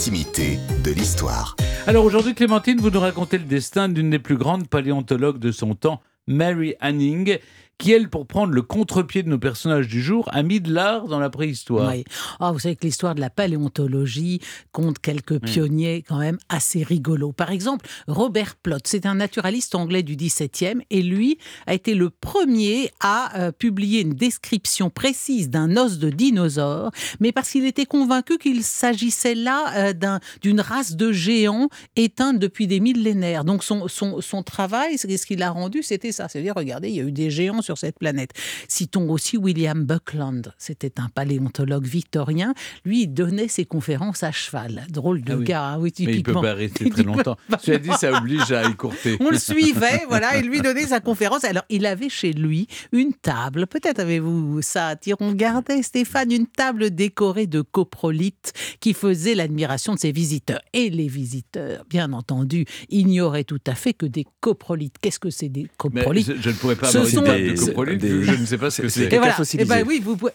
l'intimité de l'histoire. Alors aujourd'hui, Clémentine, vous nous racontez le destin d'une des plus grandes paléontologues de son temps, Mary Anning, qui, elle, pour prendre le contre-pied de nos personnages du jour, a mis de l'art dans la préhistoire. Oui. Ah, vous savez que l'histoire de la paléontologie compte quelques pionniers quand même assez rigolos. Par exemple, Robert Plot, c'est un naturaliste anglais du XVIIe et lui a été le premier à euh, publier une description précise d'un os de dinosaure, mais parce qu'il était convaincu qu'il s'agissait là euh, d'un- d'une race de géants éteintes depuis des millénaires. Donc son, son, son travail, ce qu'il a rendu, c'était ça. C'est-à-dire, regardez, il y a eu des géants sur cette planète. Citons aussi William Buckland. C'était un paléontologue victorien. Lui, il donnait ses conférences à cheval. Drôle de Ah oui. gars, hein, oui, Mais il peut typiquement. pas rester très longtemps. Cela dit, ça oblige à écourter. On le suivait, voilà, et lui donnait sa conférence. Alors, il avait chez lui une table. Peut-être avez-vous ça, Tiron gardait, Stéphane, une table décorée de coprolites qui faisait l'admiration de ses visiteurs. Et les visiteurs, bien entendu, ignoraient tout à fait que des coprolites. Qu'est-ce que c'est des Mais coprolites? je, je ne pourrais pas Ce avoir sont des- coprolite, des- je ne sais pas ce que c'est- c'est. Et caca voilà. fossilisé. Eh ben oui, vous pouvez-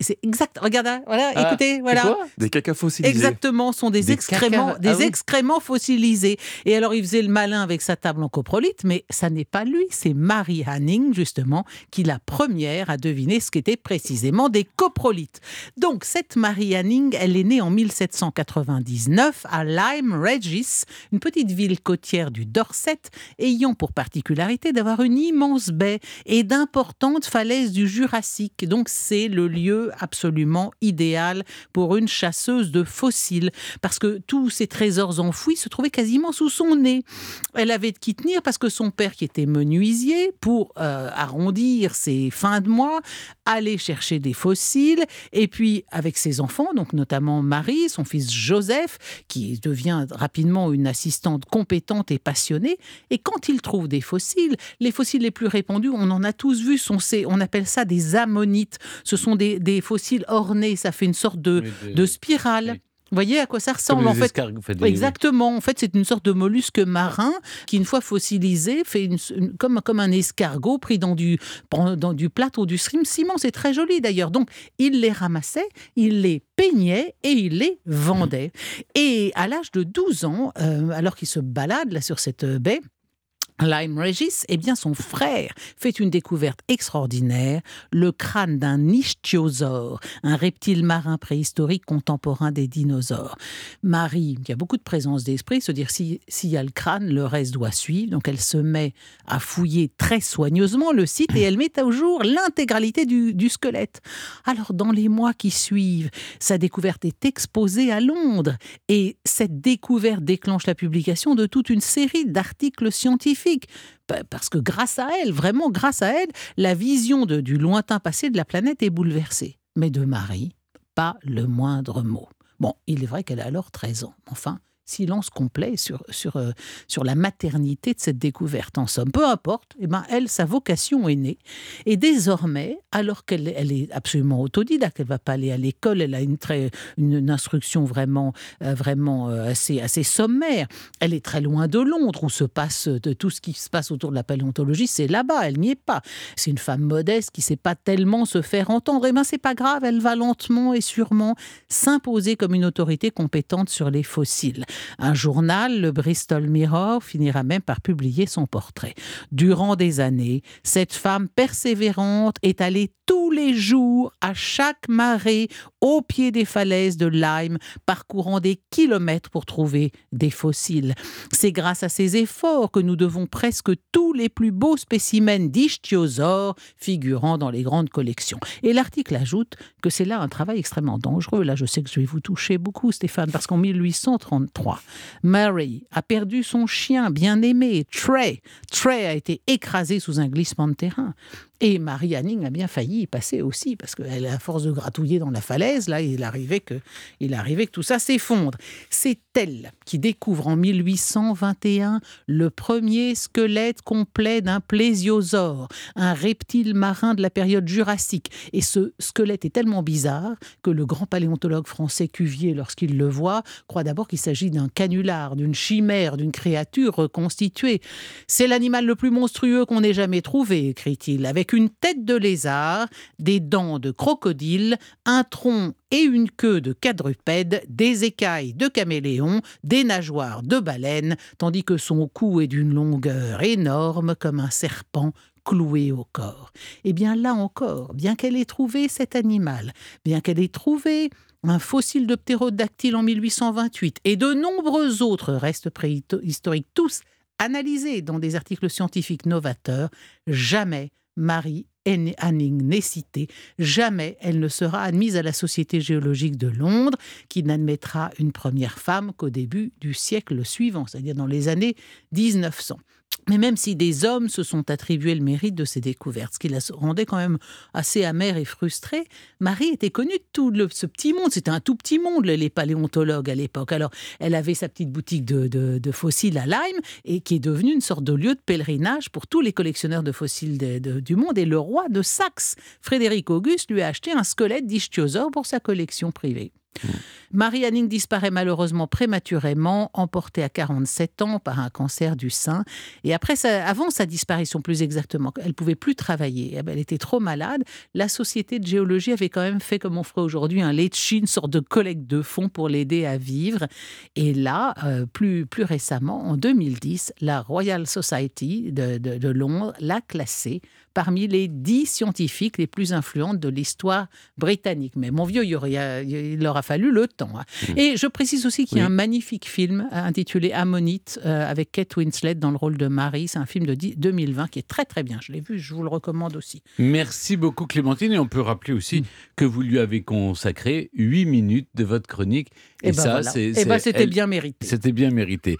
C'est exact. Regarde, hein, voilà, Ah, écoutez, voilà. quoi Des cacas fossilisés. Exactement, sont des, Des excréments, caca- des ah oui. excréments fossilisés. Et alors, il faisait le malin avec sa table en coprolite, mais ça n'est pas lui, c'est Mary Hanning, justement, qui la première a deviné ce qu'étaient précisément des coprolites. Donc, cette Mary Hanning, elle est née en 1799 à Lyme Regis, une petite ville côtière du Dorset, ayant pour particularité d'avoir une immense baie et d'importantes falaises du Jurassique. Donc, c'est le lieu absolument idéal pour une chasseuse de fossiles, parce que tous ces trésors enfouis se trouvaient quasiment sous son nez. Elle avait de qui tenir parce que son père, qui était menuisier, pour euh, arrondir ses fins de mois, allait chercher des fossiles, et puis avec ses enfants, donc notamment Marie, son fils Joseph, qui devient rapidement une assistante compétente et passionnée, et quand il trouve des fossiles, les fossiles les plus répandus, on en a tous vu, sont ces, on appelle ça des ammonites. Ce sont des, des fossiles ornés, ça fait une sorte de, Oui, de- de spirale. oui. Vous voyez à quoi ça ressemble en fait? des- Exactement. En fait, c'est une sorte de mollusque marin qui, une fois fossilisé, fait une- une- comme, comme un escargot pris dans du, dans du plâtre ou du ciment. C'est très joli d'ailleurs. Donc, il les ramassait, il les peignait et il les vendait. Et à l'âge de 12 ans, euh, alors qu'il se balade là sur cette baie, Lyme Regis, eh bien son frère fait une découverte extraordinaire, le crâne d'un ichthyosaure, un reptile marin préhistorique contemporain des dinosaures. Marie, qui a beaucoup de présence d'esprit, se dire si- s'il y a le crâne, le reste doit suivre. Donc elle se met à fouiller très soigneusement le site et elle met au jour l'intégralité du, du squelette. Alors dans les mois qui suivent, sa découverte est exposée à Londres et cette découverte déclenche la publication de toute une série d'articles scientifiques. Pa- Parce que grâce à elle, vraiment grâce à elle, la vision du lointain passé de la planète est bouleversée. Mais de Marie, pas le moindre mot. Bon, il est vrai qu'elle a alors 13 ans. Enfin, silence complet sur, sur, euh, sur la maternité de cette découverte. En somme, peu importe, eh ben, elle, sa vocation est née. Et désormais, alors qu'elle elle est absolument autodidacte, elle va pas aller à l'école, elle a une, très, une, instruction vraiment, euh, vraiment euh, assez, assez sommaire. Elle est très loin de Londres, où se passe de tout ce qui se passe autour de la paléontologie, c'est là-bas, elle n'y est pas. C'est une femme modeste qui sait pas tellement se faire entendre. Et ben c'est pas grave, elle va lentement et sûrement s'imposer comme une autorité compétente sur les fossiles. Un journal, le Bristol Mirror, finira même par publier son portrait. Durant des années, cette femme persévérante est allée tous les jours, à chaque marée, au pied des falaises de Lyme, parcourant des kilomètres pour trouver des fossiles. C'est grâce à ces efforts que nous devons presque tous les plus beaux spécimens d'ichthyosaures figurant dans les grandes collections. Et l'article ajoute que c'est là un travail extrêmement dangereux. Là, je sais que je vais vous toucher beaucoup, Stéphane, parce qu'en 1833, Mary a perdu son chien bien-aimé, Trey. Trey a été écrasé sous un glissement de terrain. Et Marie Hanning a bien failli y passer aussi, parce qu'elle, à force de gratouiller dans la falaise, là, il arrivait que, il arrivait que tout ça s'effondre. C'est elle qui découvre en 1821 le premier squelette complet d'un plésiosaure, un reptile marin de la période jurassique. Et ce squelette est tellement bizarre que le grand paléontologue français Cuvier, lorsqu'il le voit, croit d'abord qu'il s'agit d'un canular, d'une chimère, d'une créature reconstituée. C'est l'animal le plus monstrueux qu'on ait jamais trouvé, écrit-il, avec une tête de lézard, des dents de crocodile, un tronc et une queue de quadrupède, des écailles de caméléon, des nageoires de baleine, tandis que son cou est d'une longueur énorme comme un serpent cloué au corps. Eh bien là encore, bien qu'elle ait trouvé cet animal, bien qu'elle ait trouvé un fossile de ptérodactyle en 1828 et de nombreux autres restes préhistoriques, tous analysés dans des articles scientifiques novateurs, jamais Marie Anning n'est citée, jamais elle ne sera admise à la Société géologique de Londres, qui n'admettra une première femme qu'au début du siècle suivant, c'est-à-dire dans les années 1900. Mais même si des hommes se sont attribués le mérite de ces découvertes, ce qui la rendait quand même assez amère et frustrée, Marie était connue de tout ce petit monde. C'était un tout petit monde, les paléontologues à l'époque. Alors, elle avait sa petite boutique de, fossiles à Lyme, et qui est devenue une sorte de lieu de pèlerinage pour tous les collectionneurs de fossiles du monde. Et le roi de Saxe, Frédéric Auguste, lui a acheté un squelette d'ichthyosaure pour sa collection privée. Marie Anning disparaît malheureusement prématurément, emportée à 47 ans par un cancer du sein. Et avant sa disparition plus exactement, elle pouvait plus travailler. Elle était trop malade. La Société de géologie avait quand même fait, comme on ferait aujourd'hui, un letchi, une sorte de collecte de fonds pour l'aider à vivre. Et là, euh, plus, récemment, en 2010, la Royal Society de Londres l'a classée parmi les dix scientifiques les plus influentes de l'histoire britannique. Mais mon vieux, il, aurait, il leur a fallu le temps. Hein. Hmm. Et je précise aussi qu'il y a un magnifique film euh, intitulé Ammonite euh, avec Kate Winslet dans le rôle de Marie. C'est un film de 2020 qui est très très bien. Je l'ai vu, je vous le recommande aussi. Merci beaucoup Clémentine. Et on peut rappeler aussi hmm. que vous lui avez consacré huit minutes de votre chronique. Et, ben ça, c'est, eh ben, c'était bien mérité. C'était bien mérité.